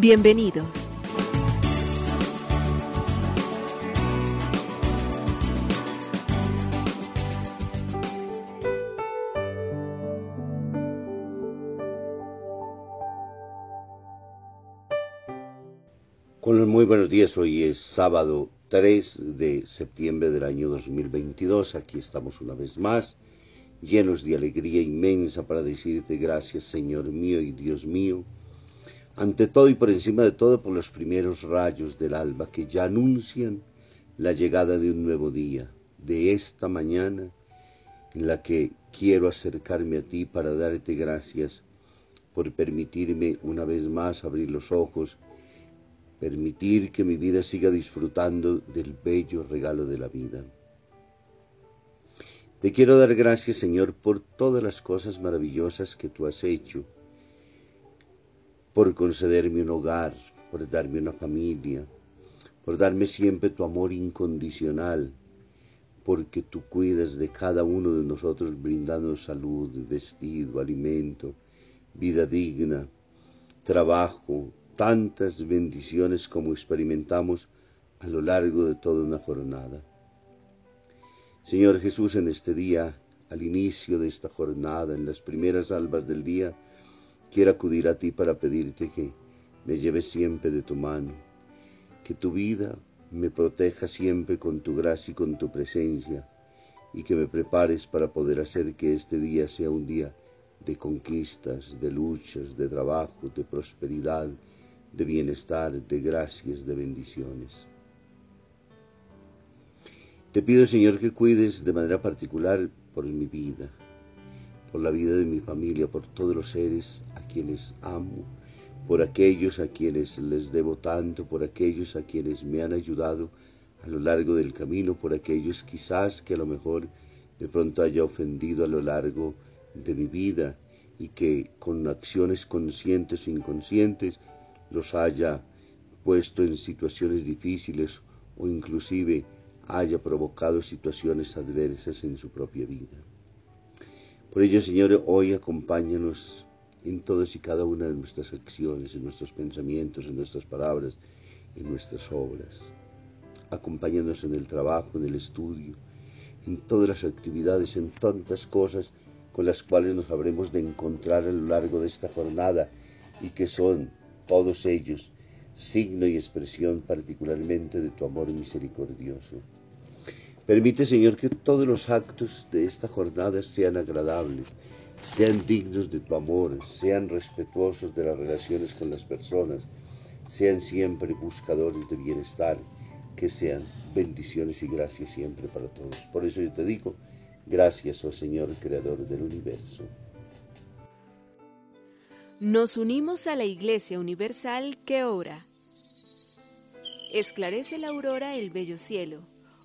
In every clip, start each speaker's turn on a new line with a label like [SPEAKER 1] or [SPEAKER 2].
[SPEAKER 1] Bienvenidos.
[SPEAKER 2] Con muy buenos días, hoy es sábado 3 de septiembre del año 2022, aquí estamos una vez más llenos de alegría inmensa para decirte gracias Señor mío y Dios mío, ante todo y por encima de todo por los primeros rayos del alba que ya anuncian la llegada de un nuevo día, de esta mañana en la que quiero acercarme a ti para darte gracias por permitirme una vez más abrir los ojos, permitir que mi vida siga disfrutando del bello regalo de la vida. Te quiero dar gracias, Señor, por todas las cosas maravillosas que tú has hecho, por concederme un hogar, por darme una familia, por darme siempre tu amor incondicional, porque tú cuidas de cada uno de nosotros brindando salud, vestido, alimento, vida digna, trabajo, tantas bendiciones como experimentamos a lo largo de toda una jornada. Señor Jesús, en este día, al inicio de esta jornada, en las primeras albas del día, quiero acudir a ti para pedirte que me lleves siempre de tu mano, que tu vida me proteja siempre con tu gracia y con tu presencia, y que me prepares para poder hacer que este día sea un día de conquistas, de luchas, de trabajo, de prosperidad, de bienestar, de gracias, de bendiciones. Te pido, Señor, que cuides de manera particular por mi vida, por la vida de mi familia, por todos los seres a quienes amo, por aquellos a quienes les debo tanto, por aquellos a quienes me han ayudado a lo largo del camino, por aquellos quizás que a lo mejor de pronto haya ofendido a lo largo de mi vida y que con acciones conscientes o inconscientes los haya puesto en situaciones difíciles o inclusive haya provocado situaciones adversas en su propia vida. Por ello, Señor, hoy acompáñanos en todas y cada una de nuestras acciones, en nuestros pensamientos, en nuestras palabras, en nuestras obras. Acompáñanos en el trabajo, en el estudio, en todas las actividades, en tantas cosas con las cuales nos habremos de encontrar a lo largo de esta jornada y que son todos ellos signo y expresión particularmente de tu amor misericordioso. Permite, Señor, que todos los actos de esta jornada sean agradables, sean dignos de tu amor, sean respetuosos de las relaciones con las personas, sean siempre buscadores de bienestar, que sean bendiciones y gracias siempre para todos. Por eso yo te digo, gracias, oh Señor, Creador del universo.
[SPEAKER 1] Nos unimos a la Iglesia Universal que ora. Esclarece la aurora el bello cielo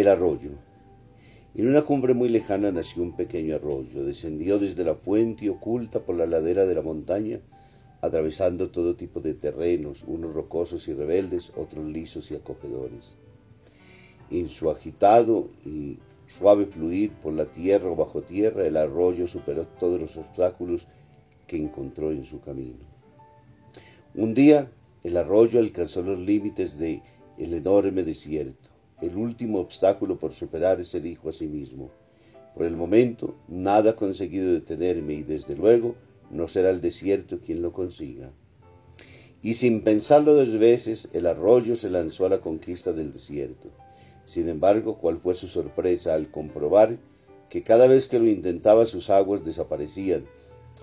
[SPEAKER 2] El arroyo. En una cumbre muy lejana nació un pequeño arroyo, descendió desde la fuente y oculta por la ladera de la montaña, atravesando todo tipo de terrenos, unos rocosos y rebeldes, otros lisos y acogedores. En su agitado y suave fluir por la tierra o bajo tierra, el arroyo superó todos los obstáculos que encontró en su camino. Un día, el arroyo alcanzó los límites de el enorme desierto. El último obstáculo por superar se dijo a sí mismo, por el momento nada ha conseguido detenerme y desde luego no será el desierto quien lo consiga. Y sin pensarlo dos veces, el arroyo se lanzó a la conquista del desierto. Sin embargo, cuál fue su sorpresa al comprobar que cada vez que lo intentaba sus aguas desaparecían,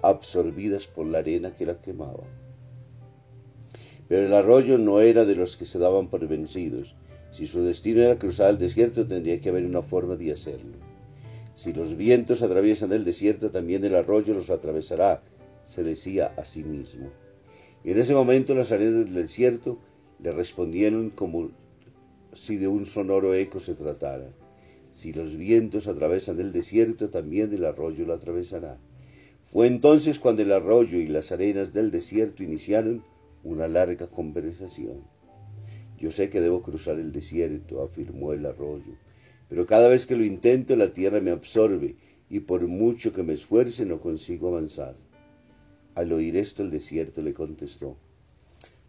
[SPEAKER 2] absorbidas por la arena que la quemaba. Pero el arroyo no era de los que se daban por vencidos. Si su destino era cruzar el desierto, tendría que haber una forma de hacerlo. Si los vientos atraviesan el desierto, también el arroyo los atravesará, se decía a sí mismo. Y en ese momento las arenas del desierto le respondieron como si de un sonoro eco se tratara. Si los vientos atravesan el desierto, también el arroyo lo atravesará. Fue entonces cuando el arroyo y las arenas del desierto iniciaron una larga conversación. Yo sé que debo cruzar el desierto, afirmó el arroyo, pero cada vez que lo intento la tierra me absorbe y por mucho que me esfuerce no consigo avanzar. Al oír esto el desierto le contestó,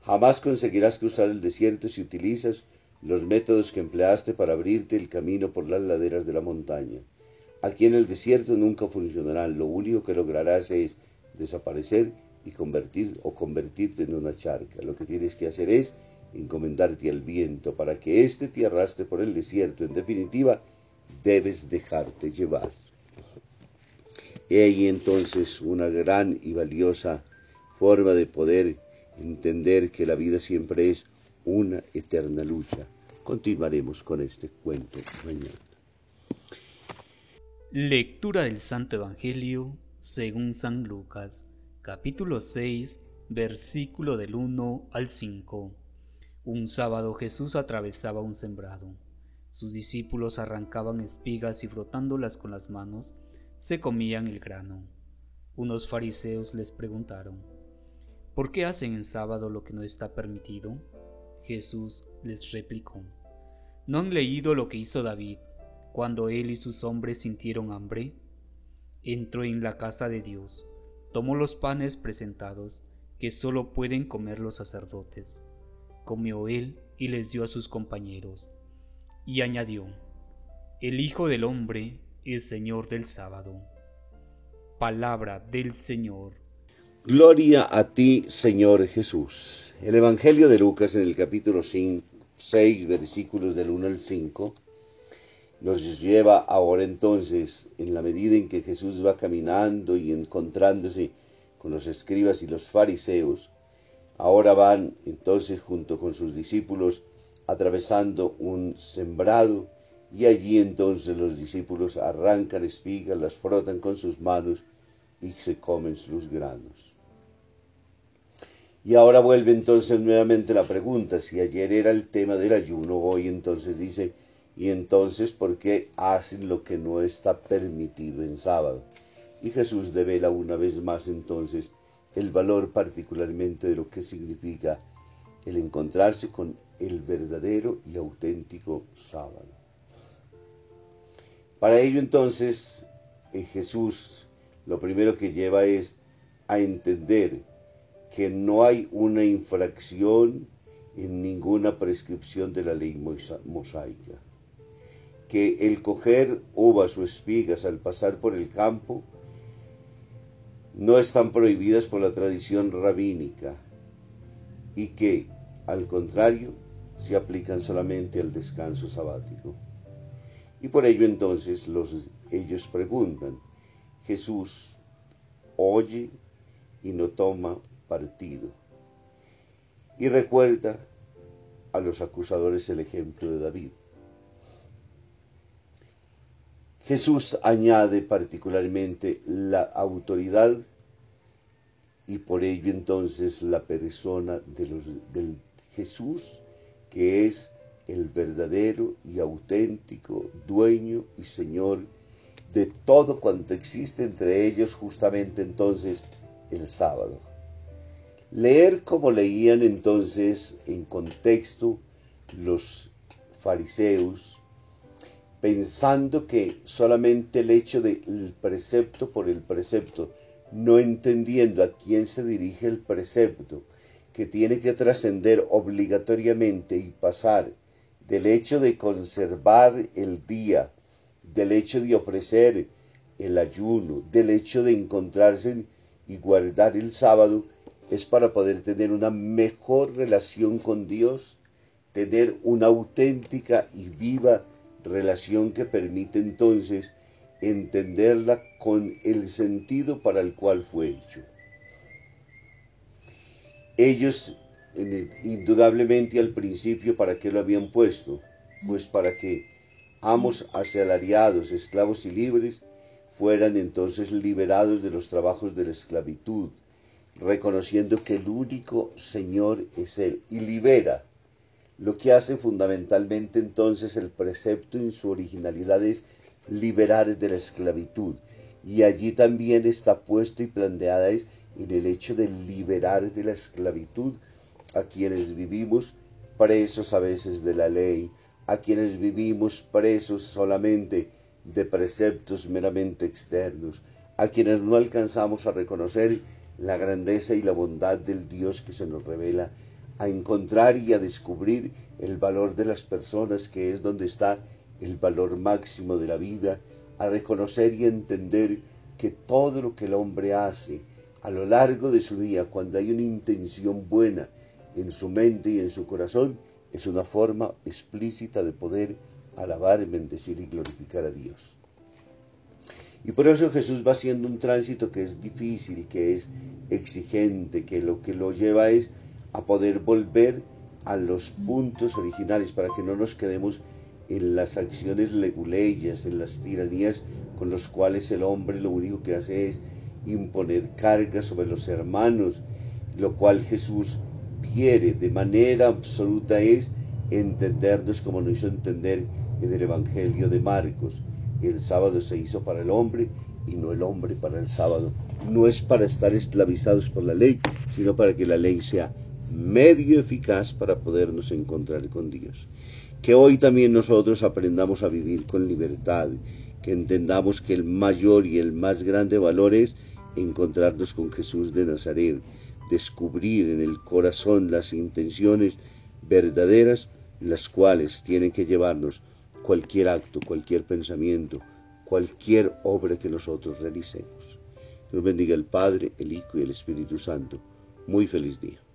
[SPEAKER 2] jamás conseguirás cruzar el desierto si utilizas los métodos que empleaste para abrirte el camino por las laderas de la montaña. Aquí en el desierto nunca funcionarán, lo único que lograrás es desaparecer y convertir o convertirte en una charca. Lo que tienes que hacer es encomendarte al viento para que éste te arrastre por el desierto. En definitiva, debes dejarte llevar. He ahí entonces una gran y valiosa forma de poder entender que la vida siempre es una eterna lucha. Continuaremos con este cuento mañana.
[SPEAKER 3] Lectura del Santo Evangelio según San Lucas capítulo 6, versículo del 1 al 5. Un sábado Jesús atravesaba un sembrado. Sus discípulos arrancaban espigas y frotándolas con las manos, se comían el grano. Unos fariseos les preguntaron, ¿por qué hacen en sábado lo que no está permitido? Jesús les replicó, ¿no han leído lo que hizo David cuando él y sus hombres sintieron hambre? Entró en la casa de Dios tomó los panes presentados, que sólo pueden comer los sacerdotes. Comió él y les dio a sus compañeros. Y añadió, El Hijo del Hombre es Señor del sábado. Palabra del Señor.
[SPEAKER 2] Gloria a ti, Señor Jesús. El Evangelio de Lucas en el capítulo 6, versículos del 1 al 5 nos lleva ahora entonces, en la medida en que Jesús va caminando y encontrándose con los escribas y los fariseos, ahora van entonces junto con sus discípulos atravesando un sembrado y allí entonces los discípulos arrancan espigas, las frotan con sus manos y se comen sus granos. Y ahora vuelve entonces nuevamente la pregunta, si ayer era el tema del ayuno, hoy entonces dice, y entonces ¿por qué hacen lo que no está permitido en sábado? Y Jesús devela una vez más entonces el valor particularmente de lo que significa el encontrarse con el verdadero y auténtico sábado. Para ello entonces eh, Jesús lo primero que lleva es a entender que no hay una infracción en ninguna prescripción de la ley mosaica que el coger uvas o espigas al pasar por el campo no están prohibidas por la tradición rabínica y que, al contrario, se aplican solamente al descanso sabático. Y por ello entonces los, ellos preguntan, Jesús oye y no toma partido. Y recuerda a los acusadores el ejemplo de David. Jesús añade particularmente la autoridad y por ello entonces la persona de del Jesús que es el verdadero y auténtico dueño y Señor de todo cuanto existe entre ellos justamente entonces el sábado. Leer como leían entonces en contexto los fariseos, pensando que solamente el hecho del precepto por el precepto, no entendiendo a quién se dirige el precepto, que tiene que trascender obligatoriamente y pasar del hecho de conservar el día, del hecho de ofrecer el ayuno, del hecho de encontrarse y guardar el sábado, es para poder tener una mejor relación con Dios, tener una auténtica y viva relación que permite entonces entenderla con el sentido para el cual fue hecho. Ellos, indudablemente al principio, ¿para qué lo habían puesto? Pues para que amos asalariados, esclavos y libres, fueran entonces liberados de los trabajos de la esclavitud, reconociendo que el único Señor es Él y libera. Lo que hace fundamentalmente entonces el precepto en su originalidad es liberar de la esclavitud. Y allí también está puesto y planteada es en el hecho de liberar de la esclavitud a quienes vivimos presos a veces de la ley, a quienes vivimos presos solamente de preceptos meramente externos, a quienes no alcanzamos a reconocer la grandeza y la bondad del Dios que se nos revela, a encontrar y a descubrir el valor de las personas, que es donde está el valor máximo de la vida, a reconocer y entender que todo lo que el hombre hace a lo largo de su día, cuando hay una intención buena en su mente y en su corazón, es una forma explícita de poder alabar, bendecir y glorificar a Dios. Y por eso Jesús va haciendo un tránsito que es difícil, que es exigente, que lo que lo lleva es a poder volver a los puntos originales para que no nos quedemos en las acciones leguleyas, en las tiranías con los cuales el hombre lo único que hace es imponer cargas sobre los hermanos, lo cual Jesús quiere de manera absoluta es entendernos como nos hizo entender en el Evangelio de Marcos. El sábado se hizo para el hombre y no el hombre para el sábado. No es para estar esclavizados por la ley, sino para que la ley sea medio eficaz para podernos encontrar con Dios. Que hoy también nosotros aprendamos a vivir con libertad, que entendamos que el mayor y el más grande valor es encontrarnos con Jesús de Nazaret, descubrir en el corazón las intenciones verdaderas, las cuales tienen que llevarnos cualquier acto, cualquier pensamiento, cualquier obra que nosotros realicemos. Bendiga el Padre, el Hijo y el Espíritu Santo. Muy feliz día.